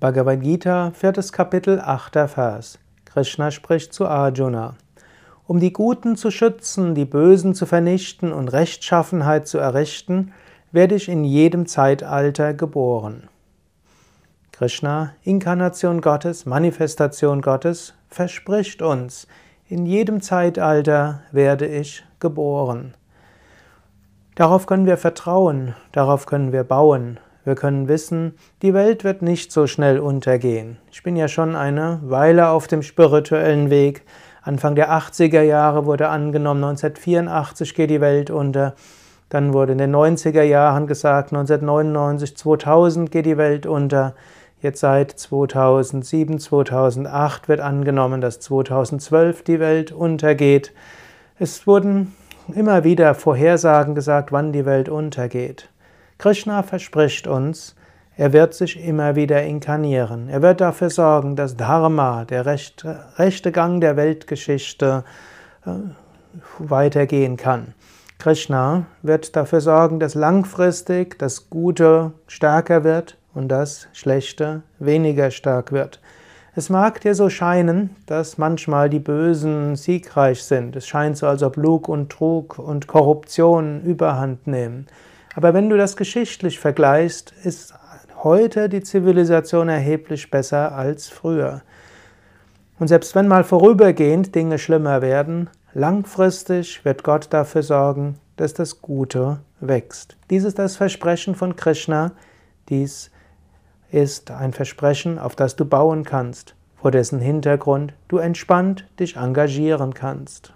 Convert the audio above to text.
Bhagavad Gita, viertes Kapitel, achter Vers. Krishna spricht zu Arjuna. Um die Guten zu schützen, die Bösen zu vernichten und Rechtschaffenheit zu errichten, werde ich in jedem Zeitalter geboren. Krishna, Inkarnation Gottes, Manifestation Gottes, verspricht uns, in jedem Zeitalter werde ich geboren. Darauf können wir vertrauen, darauf können wir bauen, wir können wissen, die Welt wird nicht so schnell untergehen. Ich bin ja schon eine Weile auf dem spirituellen Weg. Anfang der 80er Jahre wurde angenommen, 1984 geht die Welt unter. Dann wurde in den 90er Jahren gesagt, 1999, 2000 geht die Welt unter. Jetzt seit 2007, 2008 wird angenommen, dass 2012 die Welt untergeht. Es wurden immer wieder Vorhersagen gesagt, wann die Welt untergeht. Krishna verspricht uns, er wird sich immer wieder inkarnieren. Er wird dafür sorgen, dass Dharma, der rechte, rechte Gang der Weltgeschichte, äh, weitergehen kann. Krishna wird dafür sorgen, dass langfristig das Gute stärker wird und das Schlechte weniger stark wird. Es mag dir so scheinen, dass manchmal die Bösen siegreich sind. Es scheint so, als ob Lug und Trug und Korruption überhand nehmen. Aber wenn du das geschichtlich vergleichst, ist heute die Zivilisation erheblich besser als früher. Und selbst wenn mal vorübergehend Dinge schlimmer werden, langfristig wird Gott dafür sorgen, dass das Gute wächst. Dies ist das Versprechen von Krishna. Dies ist ein Versprechen, auf das du bauen kannst, vor dessen Hintergrund du entspannt dich engagieren kannst.